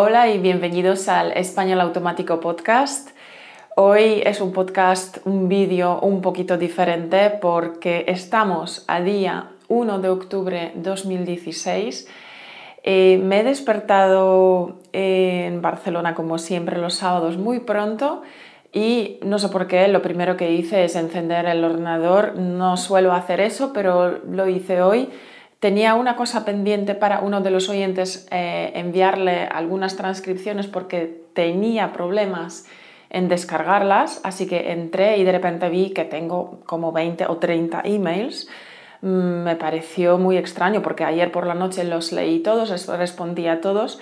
Hola y bienvenidos al Español Automático Podcast. Hoy es un podcast, un vídeo un poquito diferente porque estamos a día 1 de octubre 2016. Eh, me he despertado en Barcelona como siempre los sábados muy pronto y no sé por qué, lo primero que hice es encender el ordenador. No suelo hacer eso, pero lo hice hoy Tenía una cosa pendiente para uno de los oyentes eh, enviarle algunas transcripciones porque tenía problemas en descargarlas, así que entré y de repente vi que tengo como 20 o 30 emails. Mm, me pareció muy extraño porque ayer por la noche los leí todos, respondí a todos,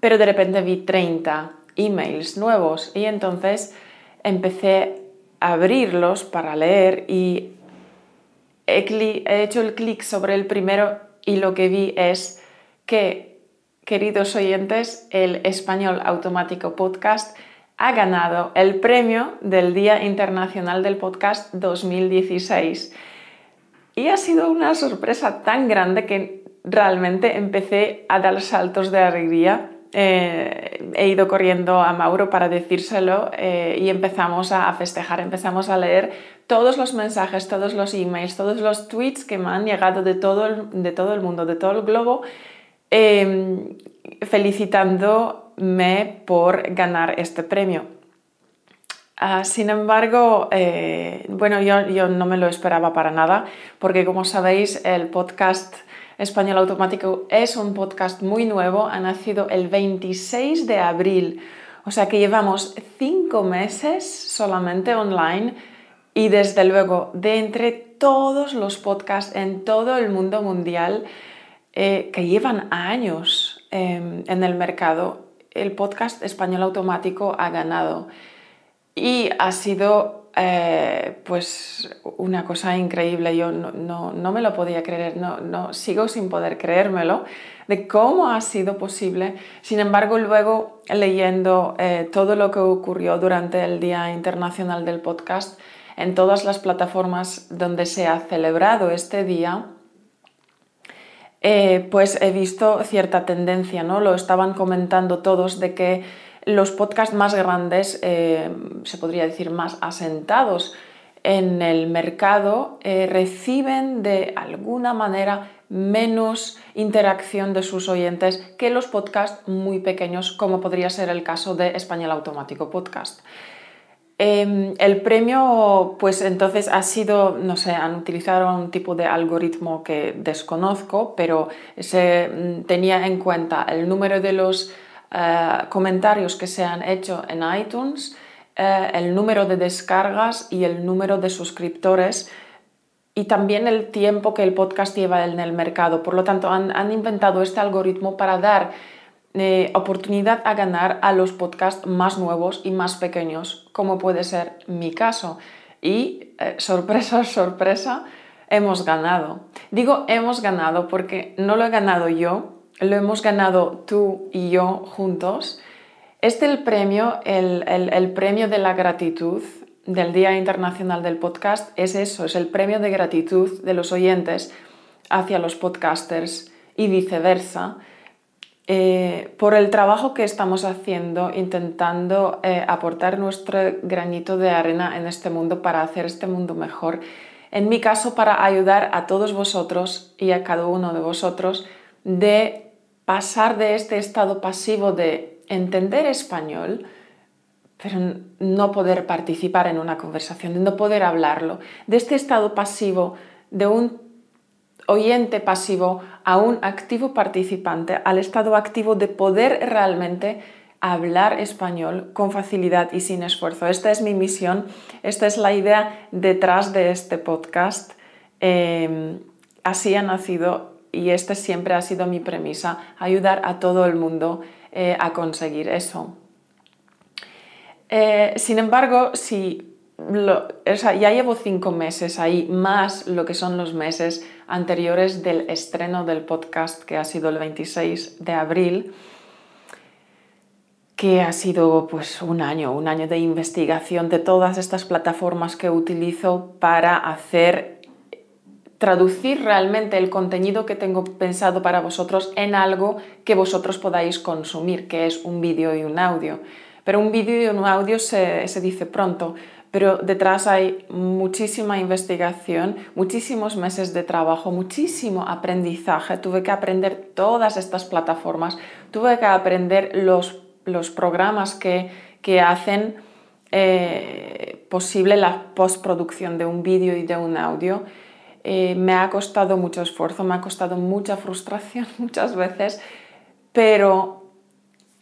pero de repente vi 30 emails nuevos y entonces empecé a abrirlos para leer y he, hecho el clic sobre el primero y lo que vi es que, queridos oyentes, el Español Automático Podcast ha ganado el premio del Día Internacional del Podcast 2016. Y ha sido una sorpresa tan grande que realmente empecé a dar saltos de alegría eh, he ido corriendo a Mauro para decírselo eh, y empezamos a, festejar, empezamos a leer todos los mensajes, todos los emails, todos los tweets que me han llegado de todo el, de todo el mundo, de todo el globo, em, felicitándome por ganar este premio. Ah, sin embargo, eh, bueno, yo, yo no me lo esperaba para nada, porque como sabéis, el podcast Español Automático es un podcast muy nuevo, ha nacido el 26 de abril, o sea que llevamos cinco meses solamente online y desde luego de entre todos los podcasts en todo el mundo mundial eh, que llevan años em, en el mercado, el podcast Español Automático ha ganado y ha sido eh, pues una cosa increíble, yo no, me lo podía creer, no, sigo sin poder creérmelo, de cómo ha sido posible. Sin embargo, luego leyendo eh, todo lo que ocurrió durante el Día Internacional del Podcast en todas las plataformas donde se ha celebrado este día, eh, pues he visto cierta tendencia, ¿no? Lo estaban comentando todos de que los podcasts más grandes, eh, se podría decir más asentados en el mercado, eh, reciben de alguna manera menos interacción de sus oyentes que los podcasts muy pequeños, como podría ser el caso de Español Automático Podcast. Em, el premio, pues entonces ha sido, no sé, han utilizado un tipo de algoritmo que desconozco, pero se mm, tenía en cuenta el número de los eh, comentarios que se han hecho en iTunes, eh, el número de descargas y el número de suscriptores y también el tiempo que el podcast lleva en el mercado. Por lo tanto, han, inventado este algoritmo para dar eh, oportunidad a ganar a los podcasts más nuevos y más pequeños, como puede ser mi caso. Y sorpresa, sorpresa, hemos ganado. Digo hemos ganado porque no lo he ganado yo, lo hemos ganado tú y yo juntos. Este el premio, el, premio de la gratitud del Día Internacional del Podcast es eso, es el premio de gratitud de los oyentes hacia los podcasters y viceversa, eh, por el trabajo que estamos haciendo intentando eh, aportar nuestro granito de arena en este mundo para hacer este mundo mejor. En mi caso, para ayudar a todos vosotros y a cada uno de vosotros de pasar de este estado pasivo de entender español, pero no poder participar en una conversación, de no poder hablarlo, de este estado pasivo de un oyente pasivo a un activo participante, al estado activo de poder realmente hablar español con facilidad y sin esfuerzo. Esta es mi misión, esta es la idea detrás de este podcast. Eh, así ha nacido y esta siempre ha sido mi premisa, ayudar a todo el mundo eh, a conseguir eso. Eh, sin embargo, si ya llevo cinco meses ahí, más lo que son los meses anteriores del estreno del podcast, que ha sido el 26 de abril, que ha sido pues un año, un año de investigación de todas estas plataformas que utilizo para hacer traducir realmente el contenido que tengo pensado para vosotros en algo que vosotros podáis consumir, que es un vídeo y un audio. Pero un vídeo y un audio se, se dice pronto, pero detrás hay muchísima investigación, muchísimos meses de trabajo, muchísimo aprendizaje. Tuve que aprender todas estas plataformas, tuve que aprender los, los programas que, que hacen eh, posible la postproducción de un vídeo y de un audio. Eh, me ha costado mucho esfuerzo, me ha costado mucha frustración muchas veces, pero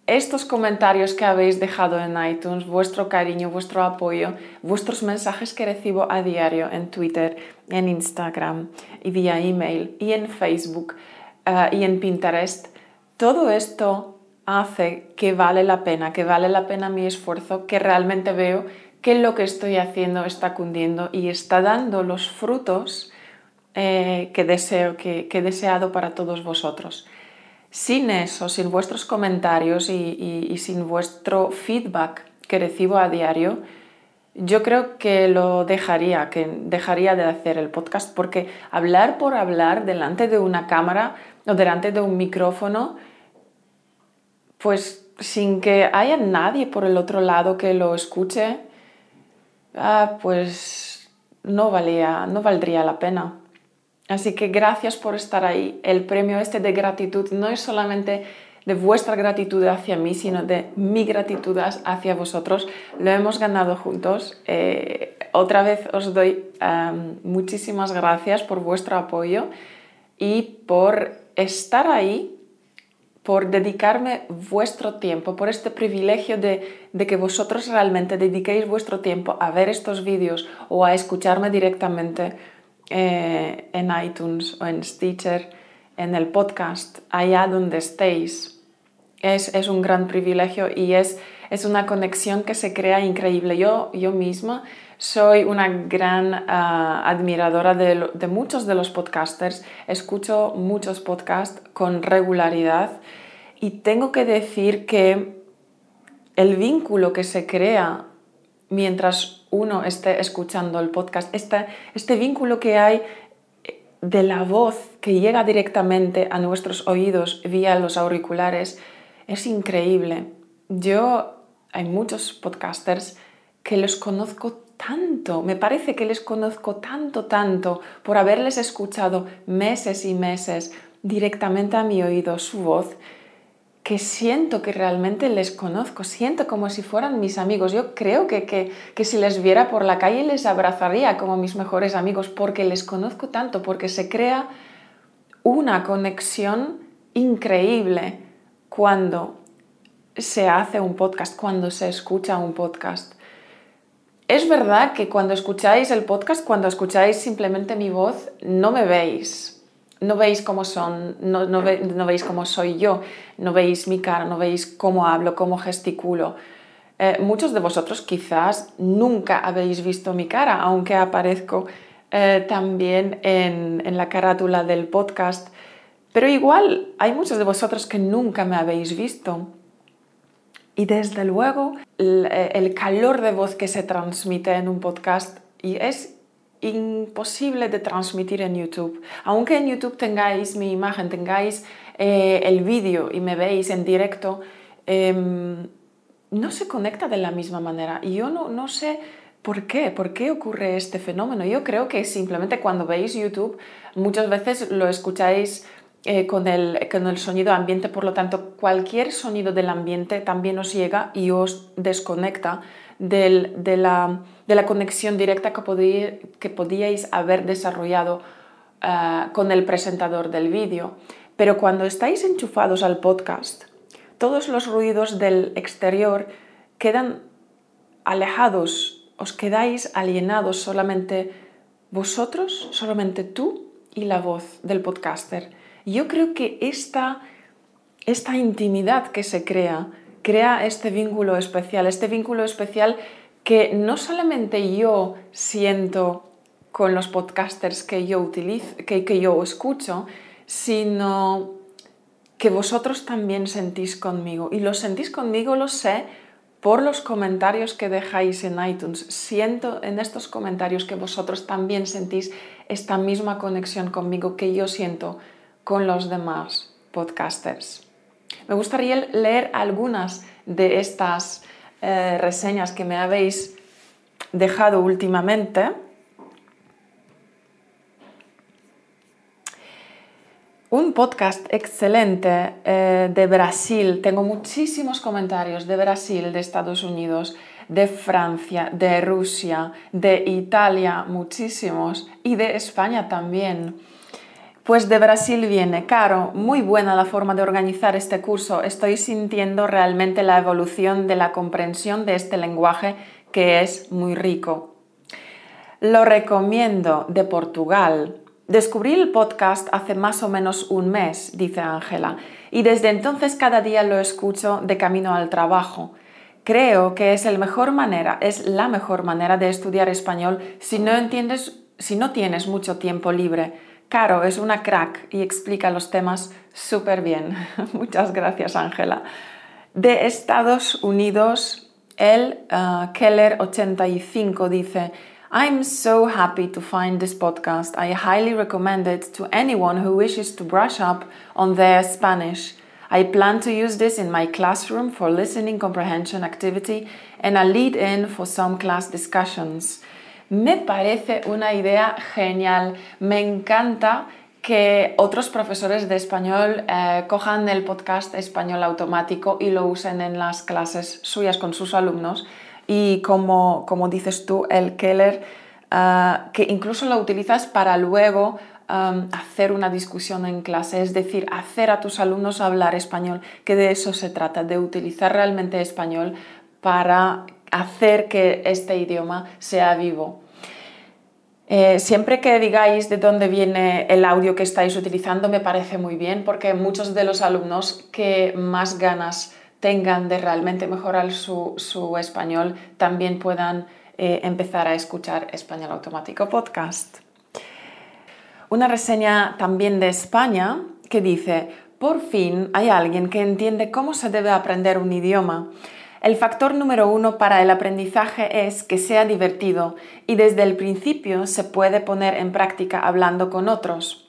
estos comentarios que habéis dejado en iTunes, vuestro cariño, vuestro apoyo, vuestros mensajes que recibo a diario en Twitter, en Instagram y vía email y en Facebook eh, y en Pinterest, todo esto hace que vale la pena, que vale la pena mi esfuerzo, que realmente veo que lo que estoy haciendo está cundiendo y está dando los frutos eh, que deseo, que, he deseado para todos vosotros. Sin eso, sin vuestros comentarios y, sin vuestro feedback que recibo a diario, yo creo que lo dejaría, que dejaría de hacer el podcast, porque hablar por hablar delante de una cámara o delante de un micrófono, pues sin que haya nadie por el otro lado que lo escuche, ah, pues no, valía, no valdría la pena. Así que gracias por estar ahí. El premio este de gratitud no es solamente de vuestra gratitud hacia mí, sino de mi gratitud hacia vosotros. Lo hemos ganado juntos. Eh, otra vez os doy muchísimas gracias por vuestro apoyo y por estar ahí, por dedicarme vuestro tiempo, por este privilegio de, de que vosotros realmente dediquéis vuestro tiempo a ver estos vídeos o a escucharme directamente eh, en iTunes o en Stitcher, en el podcast, allá donde estéis. Es, es un gran privilegio y es, es, una conexión que se crea increíble. Yo, yo misma soy una gran ah, admiradora de, de, muchos de los podcasters, escucho muchos podcasts con regularidad y tengo que decir que el vínculo que se crea mientras uno esté escuchando el podcast, este, este vínculo que hay de la voz que llega directamente a nuestros oídos vía los auriculares es increíble. Yo, hay muchos podcasters que los conozco tanto, me parece que les conozco tanto, tanto, por haberles escuchado meses y meses directamente a mi oído su voz, que siento que realmente les conozco, siento como si fueran mis amigos. Yo creo que, que, si les viera por la calle les abrazaría como mis mejores amigos porque les conozco tanto, porque se crea una conexión increíble cuando se hace un podcast, cuando se escucha un podcast. Es verdad que cuando escucháis el podcast, cuando escucháis simplemente mi voz, no me veis, no veis cómo son, no, veis cómo soy yo, no veis mi cara, no veis cómo hablo, cómo gesticulo. Eh, muchos de vosotros quizás nunca habéis visto mi cara, aunque aparezco eh, también en, la carátula del podcast. Pero igual hay muchos de vosotros que nunca me habéis visto. Y desde luego el, el calor de voz que se transmite en un podcast y es imposible de transmitir en YouTube. Aunque en YouTube tengáis mi imagen, tengáis eh, el vídeo y me veis en directo, em, no se conecta de la misma manera. Y yo no, no sé por qué, por qué ocurre este fenómeno. Yo creo que simplemente cuando veis YouTube, muchas veces lo escucháis eh, con, el, con, el, sonido ambiente, por lo tanto, cualquier sonido del ambiente también os llega y os desconecta de, la, conexión directa que, podíais haber desarrollado eh, con el presentador del vídeo. Pero cuando estáis enchufados al podcast, todos los ruidos del exterior quedan alejados, os quedáis alienados solamente vosotros, solamente tú y la voz del podcaster. Yo creo que esta, esta intimidad que se crea crea este vínculo especial, este vínculo especial que no solamente yo siento con los podcasters que yo utilizo, que, que yo escucho, sino que vosotros también sentís conmigo. Y lo sentís conmigo, lo sé, por los comentarios que dejáis en iTunes. Siento en estos comentarios que vosotros también sentís esta misma conexión conmigo que yo siento con los demás podcasters. Me gustaría leer algunas de estas eh, reseñas que me habéis dejado últimamente. Un podcast excelente eh, de Brasil. Tengo muchísimos comentarios de Brasil, de Estados Unidos, de Francia, de Rusia, de Italia, muchísimos, y de España también. Pues de Brasil viene, Caro, muy buena la forma de organizar este curso. Estoy sintiendo realmente la evolución de la comprensión de este lenguaje que es muy rico. Lo recomiendo de Portugal. Descubrí el podcast hace más o menos un mes, dice Ángela, y desde entonces cada día lo escucho de camino al trabajo. Creo que es, el mejor manera, es la mejor manera de estudiar español si no, entiendes, si no tienes mucho tiempo libre. Caro es una crack y explica los temas súper bien. Muchas gracias, Ángela. De Estados Unidos, el uh, Keller85 dice, I'm so happy to find this podcast. I highly recommend it to anyone who wishes to brush up on their Spanish. I plan to use this in my classroom for listening comprehension activity and a lead in for some class discussions. Me parece una idea genial. Me encanta que otros profesores de español eh, cojan el podcast español automático y lo usen en las clases suyas con sus alumnos y como, como dices tú, el Keller, ah, que incluso lo utilizas para luego hacer una discusión en clase, es decir, hacer a tus alumnos hablar español, que de eso se trata, de utilizar realmente español para hacer que este idioma sea vivo. Eh, siempre que digáis de dónde viene el audio que estáis utilizando me parece muy bien porque muchos de los alumnos que más ganas tengan de realmente mejorar su, español, también puedan eh, empezar a escuchar Español Automático Podcast. Una reseña también de España que dice, por fin hay alguien que entiende cómo se debe aprender un idioma. El factor número uno para el aprendizaje es que sea divertido y desde el principio se puede poner en práctica hablando con otros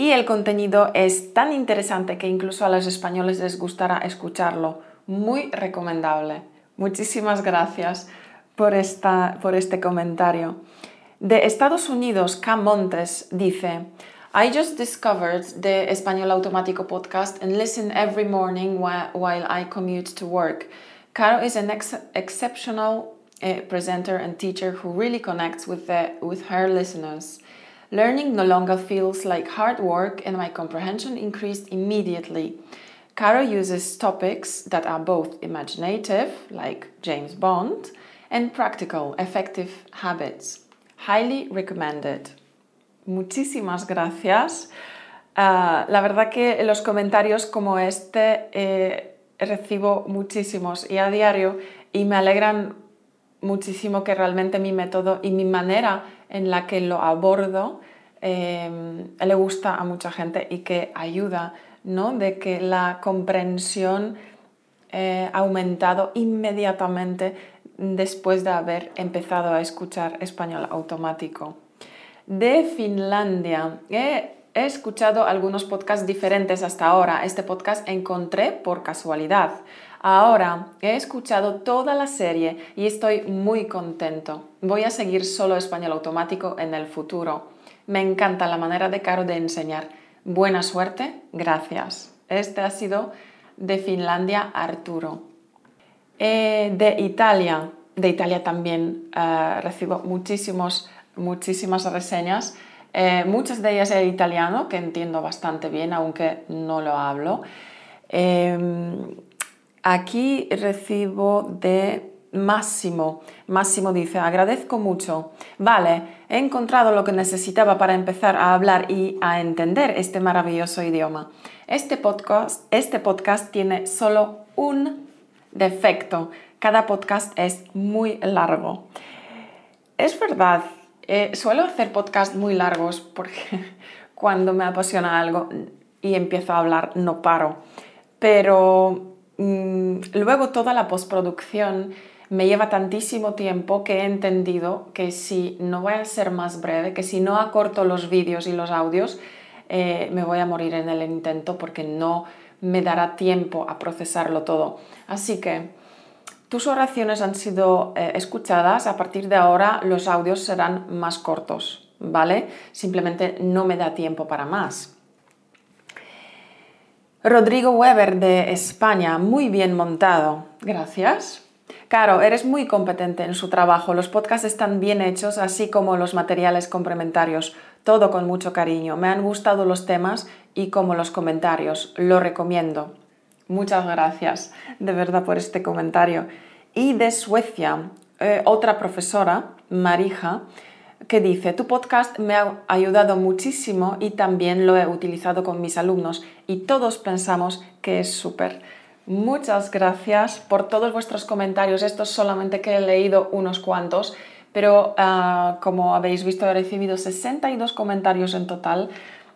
y el contenido es tan interesante que incluso a los españoles les gustará escucharlo. Muy recomendable. Muchísimas gracias por, esta, por este comentario. De Estados Unidos, Cam Montes dice, I just discovered the Español Automático podcast and listen every morning while, I commute to work. Caro is an ex exceptional uh, presenter and teacher who really connects with, the, with her listeners. Learning no longer feels like hard work, and my comprehension increased immediately. Caro uses topics that are both imaginative, like James Bond, and practical, effective habits. Highly recommended. Muchísimas gracias. Uh, la verdad que los comentarios como este eh, recibo muchísimos y a diario y me alegran muchísimo que realmente mi método y mi manera en la que lo abordo em, le gusta a mucha gente y que ayuda, ¿no? De que la comprensión eh, ha aumentado inmediatamente después de haber empezado a escuchar español automático. De Finlandia. He, he escuchado algunos podcasts diferentes hasta ahora. Este podcast encontré por casualidad. Ahora he escuchado toda la serie y estoy muy contento. Voy a seguir solo español automático en el futuro. Me encanta la manera de Caro de enseñar. Buena suerte, gracias. Este ha sido de Finlandia Arturo. Eh, de Italia, de Italia también eh, recibo muchísimas reseñas. Eh, muchas de ellas en italiano, que entiendo bastante bien, aunque no lo hablo. Em, Aquí recibo de Máximo. Máximo dice, agradezco mucho. Vale, he encontrado lo que necesitaba para empezar a hablar y a entender este maravilloso idioma. Este podcast, este podcast tiene solo un defecto. Cada podcast es muy largo. Es verdad, eh, suelo hacer podcasts muy largos porque cuando me apasiona algo y empiezo a hablar no paro. Pero Mm, luego toda la postproducción me lleva tantísimo tiempo que he entendido que si no voy a ser más breve, que si no acorto los vídeos y los audios, eh, me voy a morir en el intento porque no me dará tiempo a procesarlo todo. Así que tus oraciones han sido eh, escuchadas, a partir de ahora los audios serán más cortos, ¿vale? Simplemente no me da tiempo para más. Rodrigo Weber de España, muy bien montado. Gracias. Caro, eres muy competente en su trabajo. Los podcasts están bien hechos, así como los materiales complementarios. Todo con mucho cariño. Me han gustado los temas y como los comentarios. Lo recomiendo. Muchas gracias de verdad por este comentario. Y de Suecia, eh, otra profesora, Marija, que dice, tu podcast me ha ayudado muchísimo y también lo he utilizado con mis alumnos y todos pensamos que es súper. Muchas gracias por todos vuestros comentarios. Esto solamente que he leído unos cuantos, pero ah, como habéis visto he recibido 62 comentarios en total.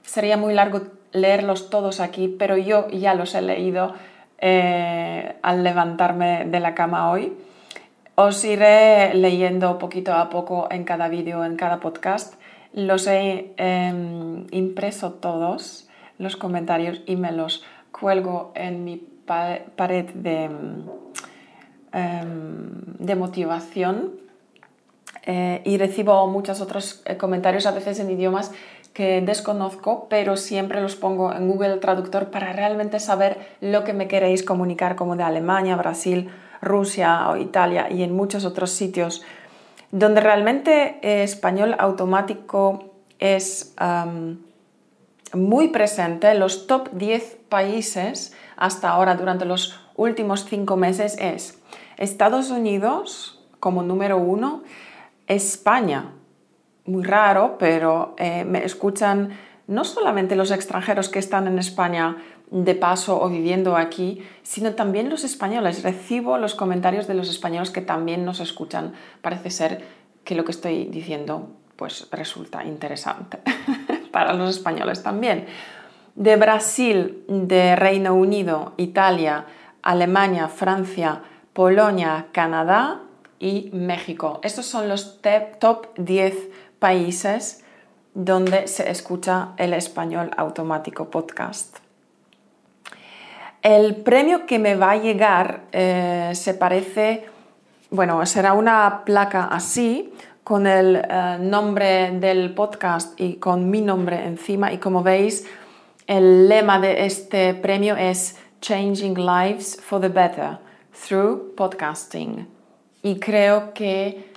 Sería muy largo leerlos todos aquí, pero yo ya los he leído eh, al levantarme de la cama hoy. Os iré leyendo poquito a poco en cada vídeo, en cada podcast. Los he em, impreso todos, los comentarios, y me los cuelgo en mi pared de, em, motivación. Eh, y recibo muchos otros eh, comentarios, a veces en idiomas que desconozco, pero siempre los pongo en Google Traductor para realmente saber lo que me queréis comunicar, como de Alemania, Brasil, Rusia o Italia y en muchos otros sitios, donde realmente español automático es muy presente. Los top 10 países hasta ahora durante los últimos cinco meses es Estados Unidos como número uno, España muy raro, pero eh, me escuchan no solamente los extranjeros que están en España de paso o viviendo aquí, sino también los españoles. Recibo los comentarios de los españoles que también nos escuchan. Parece ser que lo que estoy diciendo pues resulta interesante para los españoles también. De Brasil, de Reino Unido, Italia, Alemania, Francia, Polonia, Canadá y México. Estos son los top 10 países donde se escucha el español automático podcast. El premio que me va a llegar eh, se parece, bueno, será una placa así, con el eh, nombre del podcast y con mi nombre encima. Y como veis, el lema de este premio es Changing Lives for the Better through Podcasting. Y creo que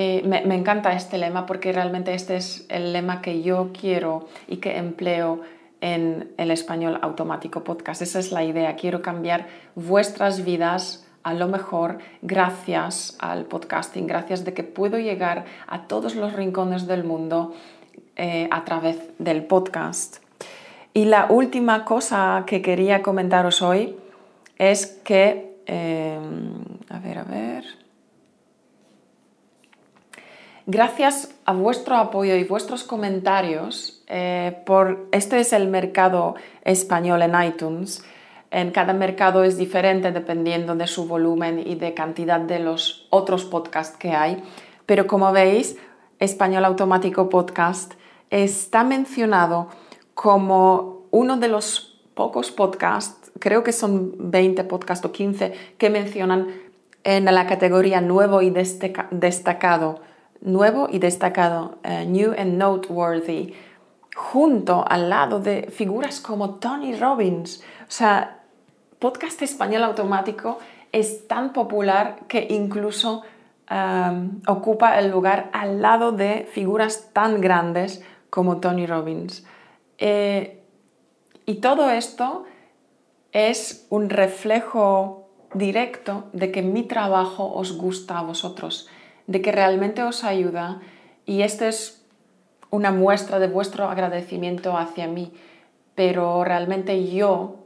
eh, me, encanta este lema porque realmente este es el lema que yo quiero y que empleo en el español automático podcast. Esa es la idea. Quiero cambiar vuestras vidas a lo mejor gracias al podcasting, gracias de que puedo llegar a todos los rincones del mundo eh, a través del podcast. Y la última cosa que quería comentaros hoy es que, eh, a ver, a ver. Gracias a vuestro apoyo y vuestros comentarios, eh, por este es el mercado español en iTunes. En cada mercado es diferente dependiendo de su volumen y de cantidad de los otros podcasts que hay. Pero como veis, Español Automático Podcast está mencionado como uno de los pocos podcasts, creo que son 20 podcasts o 15, que mencionan en la categoría nuevo y destacado nuevo y destacado, eh, New and Noteworthy, junto al lado de figuras como Tony Robbins. O sea, podcast español automático es tan popular que incluso um, ocupa el lugar al lado de figuras tan grandes como Tony Robbins. Eh, y todo esto es un reflejo directo de que mi trabajo os gusta a vosotros de que realmente os ayuda y esta es una muestra de vuestro agradecimiento hacia mí, pero realmente yo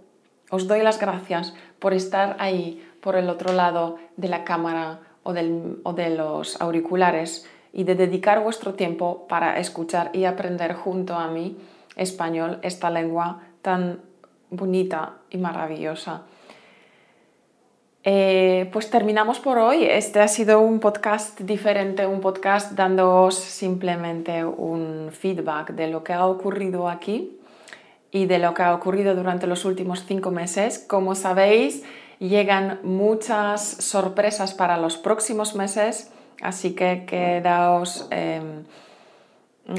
os doy las gracias por estar ahí, por el otro lado de la cámara o, o de los auriculares y de dedicar vuestro tiempo para escuchar y aprender junto a mí español, esta lengua tan bonita y maravillosa. Eh, pues terminamos por hoy. Este ha sido un podcast diferente, un podcast dándoos simplemente un feedback de lo que ha ocurrido aquí y de lo que ha ocurrido durante los últimos cinco meses. Como sabéis, llegan muchas sorpresas para los próximos meses, así que quedaos em,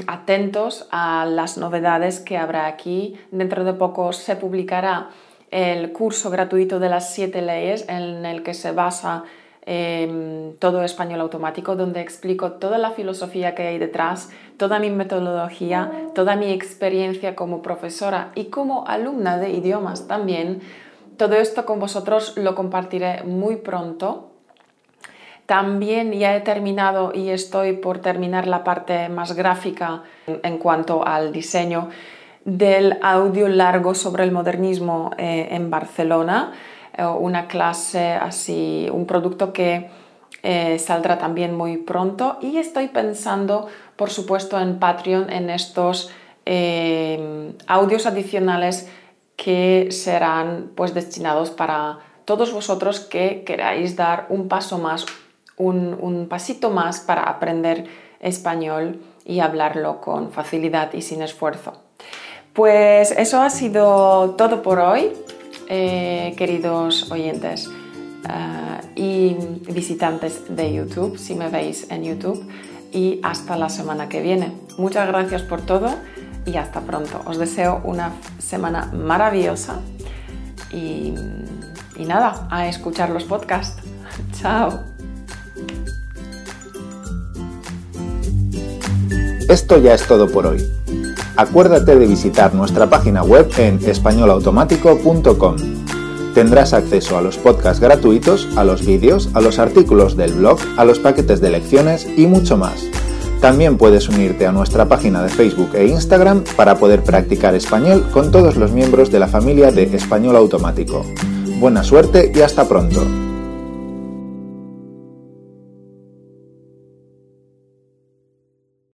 atentos a las novedades que habrá aquí. Dentro de poco se publicará el curso gratuito de las siete leyes en el que se basa em, todo español automático, donde explico toda la filosofía que hay detrás, toda mi metodología, toda mi experiencia como profesora y como alumna de idiomas también. Todo esto con vosotros lo compartiré muy pronto. También ya he terminado y estoy por terminar la parte más gráfica en cuanto al diseño del audio largo sobre el modernismo eh, en Barcelona, eh, una clase así, un producto que eh, saldrá también muy pronto y estoy pensando, por supuesto, en Patreon, en estos audios adicionales que serán pues destinados para todos vosotros que queráis dar un paso más, un pasito más para aprender español y hablarlo con facilidad y sin esfuerzo. Pues eso ha sido todo por hoy, eh, queridos oyentes eh, y visitantes de YouTube, si me veis en YouTube, y hasta la semana que viene. Muchas gracias por todo y hasta pronto. Os deseo una semana maravillosa y, y nada, a escuchar los podcasts. Chao. Esto ya es todo por hoy acuérdate de visitar nuestra página web en españolautomático.com. Tendrás acceso a los podcasts gratuitos, a los vídeos, a los artículos del blog, a los paquetes de lecciones y mucho más. También puedes unirte a nuestra página de Facebook e Instagram para poder practicar español con todos los miembros de la familia de Español Automático. Buena suerte y hasta pronto.